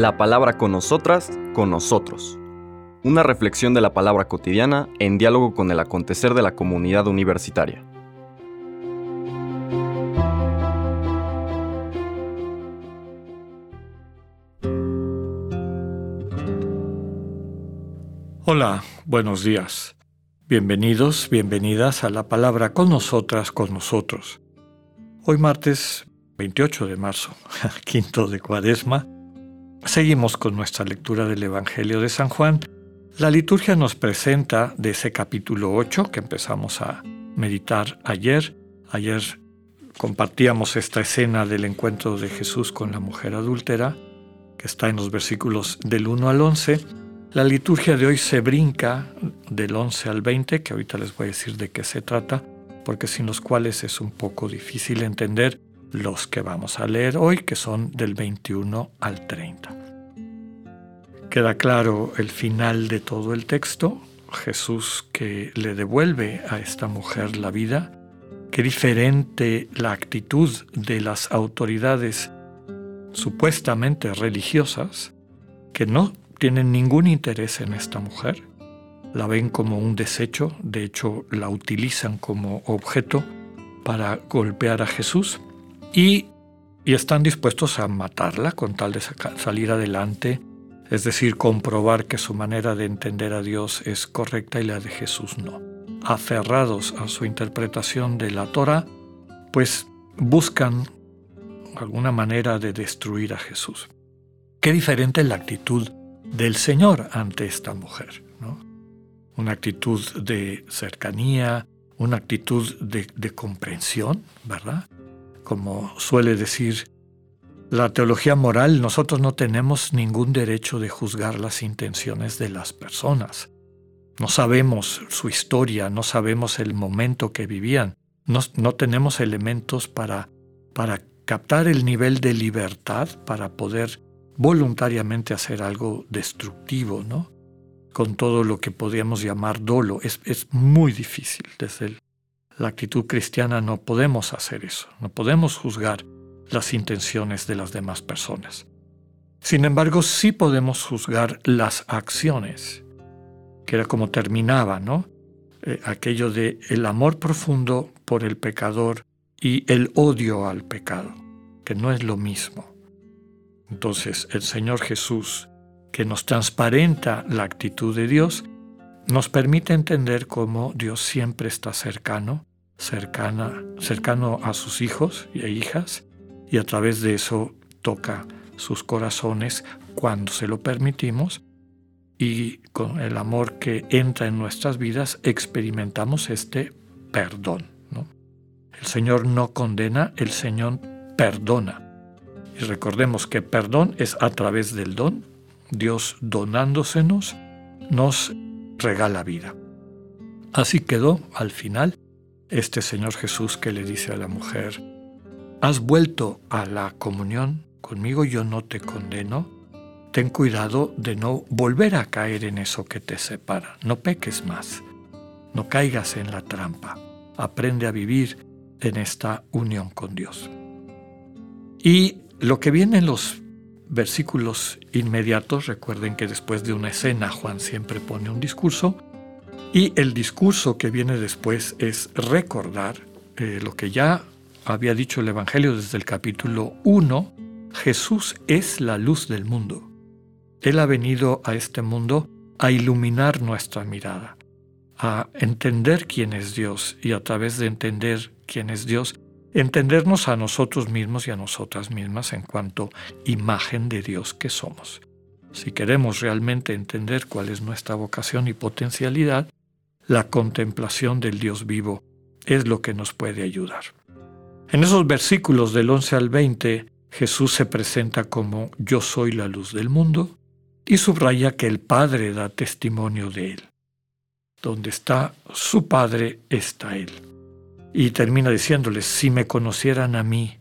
La palabra con nosotras, con nosotros. Una reflexión de la palabra cotidiana en diálogo con el acontecer de la comunidad universitaria. Hola, buenos días. Bienvenidos, bienvenidas a la palabra con nosotras, con nosotros. Hoy martes 28 de marzo, quinto de cuaresma, seguimos con nuestra lectura del Evangelio de San Juan. La liturgia nos presenta de ese capítulo 8 que empezamos a meditar ayer. Ayer compartíamos esta escena del encuentro de Jesús con la mujer adúltera, que está en los versículos del 1 al 11 la liturgia de hoy se brinca del 11 al 20, que ahorita les voy a decir de qué se trata, porque sin los cuales es un poco difícil entender los que vamos a leer hoy, que son del 21 al 30. Queda claro el final de todo el texto, Jesús que le devuelve a esta mujer la vida, qué diferente la actitud de las autoridades supuestamente religiosas, que no tienen ningún interés en esta mujer, la ven como un desecho, de hecho la utilizan como objeto para golpear a Jesús y, están dispuestos a matarla con tal de salir adelante, es decir, comprobar que su manera de entender a Dios es correcta y la de Jesús no. Aferrados a su interpretación de la Torah, pues buscan alguna manera de destruir a Jesús. Qué diferente la actitud del Señor ante esta mujer. Una actitud de cercanía, una actitud de, de comprensión, ¿verdad? Como suele decir la teología moral, nosotros no tenemos ningún derecho de juzgar las intenciones de las personas. No sabemos su historia, no sabemos el momento que vivían, no, no tenemos elementos para, para captar el nivel de libertad para poder voluntariamente hacer algo destructivo, ¿no? Con todo lo que podríamos llamar dolo. Es, muy difícil. Desde la actitud cristiana no podemos hacer eso. No podemos juzgar las intenciones de las demás personas. Sin embargo, sí podemos juzgar las acciones, que era como terminaba, ¿no? Eh, aquello de el amor profundo por el pecador y el odio al pecado, que no es lo mismo. Entonces el Señor Jesús, que nos transparenta la actitud de Dios, nos permite entender cómo Dios siempre está cercano, cercana, cercano a sus hijos y hijas, y a través de eso toca sus corazones cuando se lo permitimos, y con el amor que entra en nuestras vidas experimentamos este perdón. El Señor no condena, el Señor perdona. Y recordemos que perdón es a través del don. Dios donándosenos nos regala vida. Así quedó al final este Señor Jesús que le dice a la mujer, has vuelto a la comunión conmigo, yo no te condeno, ten cuidado de no volver a caer en eso que te separa, no peques más, no caigas en la trampa, aprende a vivir en esta unión con Dios. Y lo que viene en los versículos inmediatos, recuerden que después de una escena Juan siempre pone un discurso, y el discurso que viene después es recordar eh, lo que ya había dicho el Evangelio desde el capítulo 1, Jesús es la luz del mundo. Él ha venido a este mundo a iluminar nuestra mirada, a entender quién es Dios y a través de entender quién es Dios, entendernos a nosotros mismos y a nosotras mismas en cuanto imagen de Dios que somos. Si queremos realmente entender cuál es nuestra vocación y potencialidad, la contemplación del Dios vivo es lo que nos puede ayudar. En esos versículos del 11 al 20, Jesús se presenta como yo soy la luz del mundo y subraya que el Padre da testimonio de él. Donde está su Padre está él. Y termina diciéndoles, si me conocieran a mí,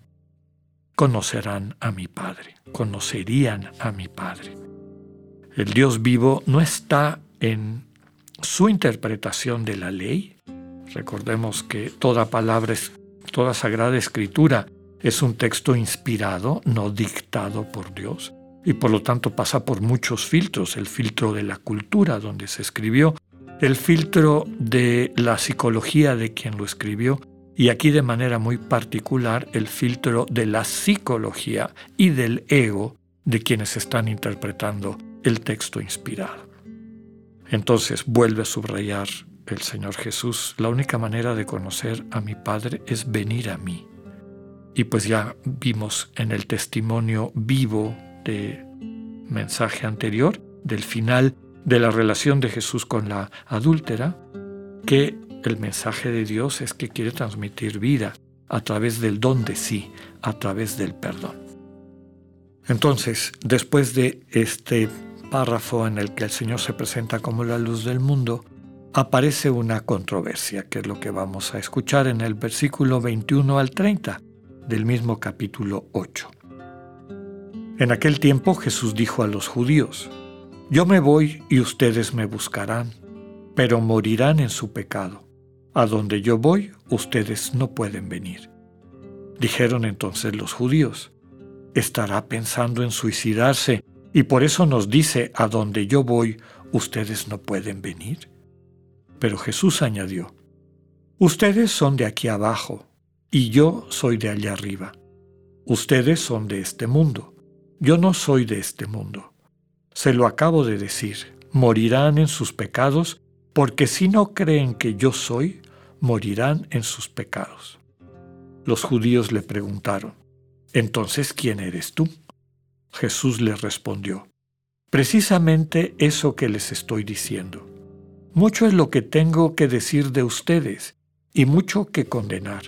conocerán a mi Padre, conocerían a mi Padre. El Dios vivo no está en su interpretación de la ley. Recordemos que toda palabra, toda sagrada escritura es un texto inspirado, no dictado por Dios. y por lo tanto pasa por muchos filtros, el filtro de la cultura donde se escribió, el filtro de la psicología de quien lo escribió y aquí de manera muy particular el filtro de la psicología y del ego de quienes están interpretando el texto inspirado. Entonces vuelve a subrayar el Señor Jesús, la única manera de conocer a mi Padre es venir a mí. Y pues ya vimos en el testimonio vivo de mensaje anterior, del final de la relación de Jesús con la adúltera, que el mensaje de Dios es que quiere transmitir vida a través del don de sí, a través del perdón. Entonces, después de este párrafo en el que el Señor se presenta como la luz del mundo, aparece una controversia, que es lo que vamos a escuchar en el versículo 21 al 30 del mismo capítulo 8. En aquel tiempo Jesús dijo a los judíos, Yo me voy y ustedes me buscarán, pero morirán en su pecado. A donde yo voy, ustedes no pueden venir. Dijeron entonces los judíos, ¿estará pensando en suicidarse y por eso nos dice, a donde yo voy, ustedes no pueden venir? Pero Jesús añadió, Ustedes son de aquí abajo, y yo soy de allá arriba. Ustedes son de este mundo, yo no soy de este mundo. Se lo acabo de decir, morirán en sus pecados, porque si no creen que yo soy, morirán en sus pecados. Los judíos le preguntaron, Entonces, ¿quién eres tú? Jesús les respondió, Precisamente eso que les estoy diciendo. Mucho es lo que tengo que decir de ustedes y mucho que condenar.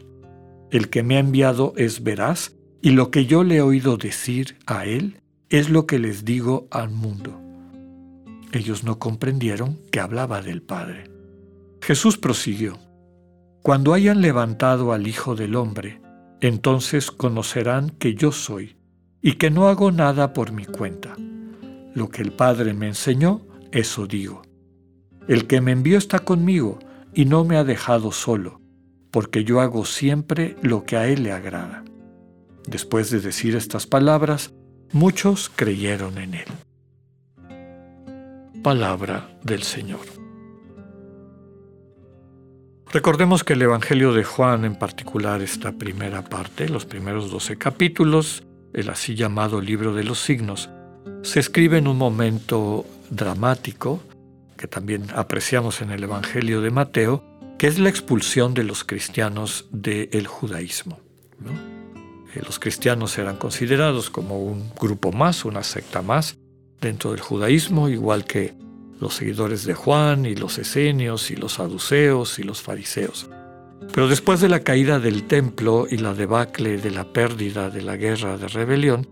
El que me ha enviado es veraz y lo que yo le he oído decir a él es lo que les digo al mundo. Ellos no comprendieron que hablaba del Padre. Jesús prosiguió, Cuando hayan levantado al Hijo del Hombre, entonces conocerán que yo soy y que no hago nada por mi cuenta. Lo que el Padre me enseñó, eso digo. El que me envió está conmigo y no me ha dejado solo, porque yo hago siempre lo que a Él le agrada. Después de decir estas palabras, muchos creyeron en Él. Palabra del Señor. Recordemos que el Evangelio de Juan, en particular esta primera parte, los primeros doce capítulos, el así llamado libro de los signos, se escribe en un momento dramático que también apreciamos en el Evangelio de Mateo, que es la expulsión de los cristianos del judaísmo. Eh, los cristianos eran considerados como un grupo más, una secta más dentro del judaísmo, igual que los seguidores de Juan y los esenios y los saduceos y los fariseos. Pero después de la caída del templo y la debacle de la pérdida de la guerra de rebelión,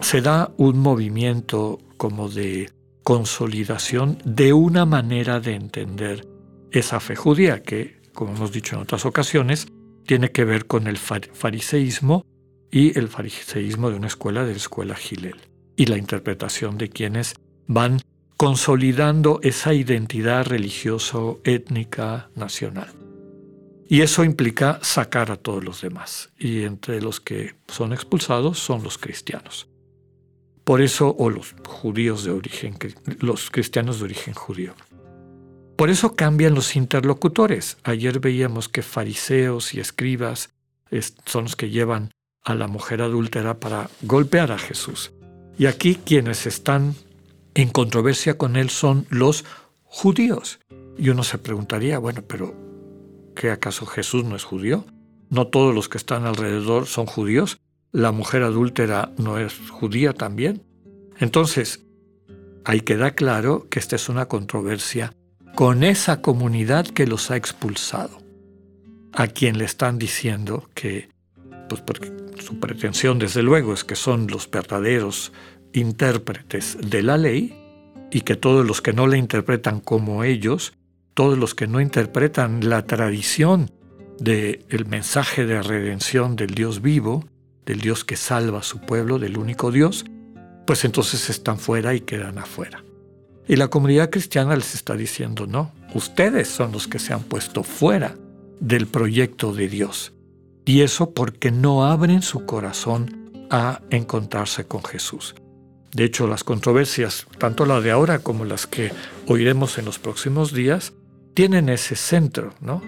se da un movimiento como de consolidación de una manera de entender esa fe judía que, como hemos dicho en otras ocasiones, tiene que ver con el fariseísmo y el fariseísmo de una escuela de la escuela Gilel y la interpretación de quienes van consolidando esa identidad religioso-étnica nacional. Y eso implica sacar a todos los demás. Y entre los que son expulsados son los cristianos. Por eso, o los judíos de origen, los cristianos de origen judío. Por eso cambian los interlocutores. Ayer veíamos que fariseos y escribas son los que llevan a la mujer adúltera para golpear a Jesús. Y aquí quienes están en controversia con él son los judíos. Y uno se preguntaría, bueno, pero ¿qué acaso Jesús no es judío? ¿No todos los que están alrededor son judíos? la mujer adúltera no es judía también. Entonces, ahí queda claro que esta es una controversia con esa comunidad que los ha expulsado, a quien le están diciendo que, pues porque su pretensión desde luego es que son los verdaderos intérpretes de la ley y que todos los que no la interpretan como ellos, todos los que no interpretan la tradición del el mensaje de redención del Dios vivo, del Dios que salva a su pueblo, del único Dios, pues entonces están fuera y quedan afuera. Y la comunidad cristiana les está diciendo, no, ustedes son los que se han puesto fuera del proyecto de Dios. Y eso porque no abren su corazón a encontrarse con Jesús. De hecho, las controversias, tanto la de ahora como las que oiremos en los próximos días, tienen ese centro, ¿no?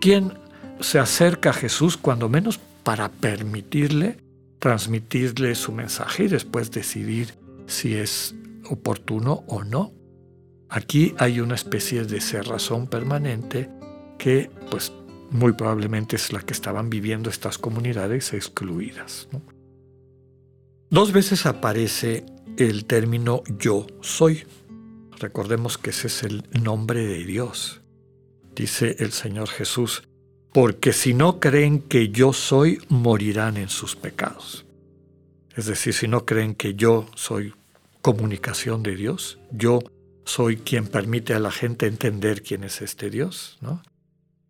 ¿Quién se acerca a Jesús cuando menos para permitirle transmitirle su mensaje y después decidir si es oportuno o no? Aquí hay una especie de cerrazón permanente que pues muy probablemente es la que estaban viviendo estas comunidades excluidas. Dos veces aparece el término yo soy. Recordemos que ese es el nombre de Dios. Dice el Señor Jesús, porque si no creen que yo soy, morirán en sus pecados. Es decir, si no creen que yo soy comunicación de Dios, yo soy quien permite a la gente entender quién es este Dios, ¿no?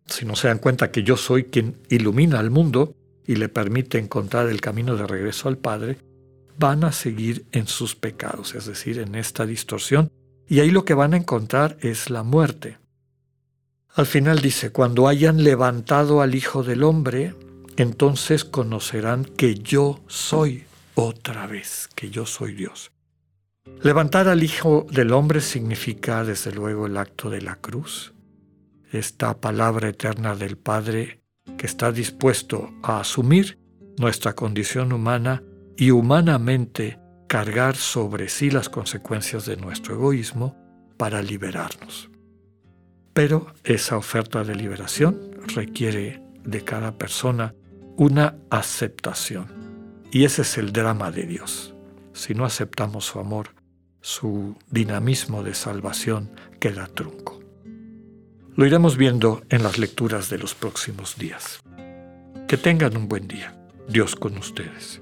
Si no se dan cuenta que yo soy quien ilumina al mundo y le permite encontrar el camino de regreso al Padre, van a seguir en sus pecados, es decir, en esta distorsión, y ahí lo que van a encontrar es la muerte. Al final dice, cuando hayan levantado al Hijo del Hombre, entonces conocerán que yo soy otra vez, que yo soy Dios. Levantar al Hijo del Hombre significa desde luego el acto de la cruz, esta palabra eterna del Padre que está dispuesto a asumir nuestra condición humana y humanamente cargar sobre sí las consecuencias de nuestro egoísmo para liberarnos. Pero esa oferta de liberación requiere de cada persona una aceptación. Y ese es el drama de Dios. Si no aceptamos su amor, su dinamismo de salvación queda trunco. Lo iremos viendo en las lecturas de los próximos días. Que tengan un buen día. Dios con ustedes.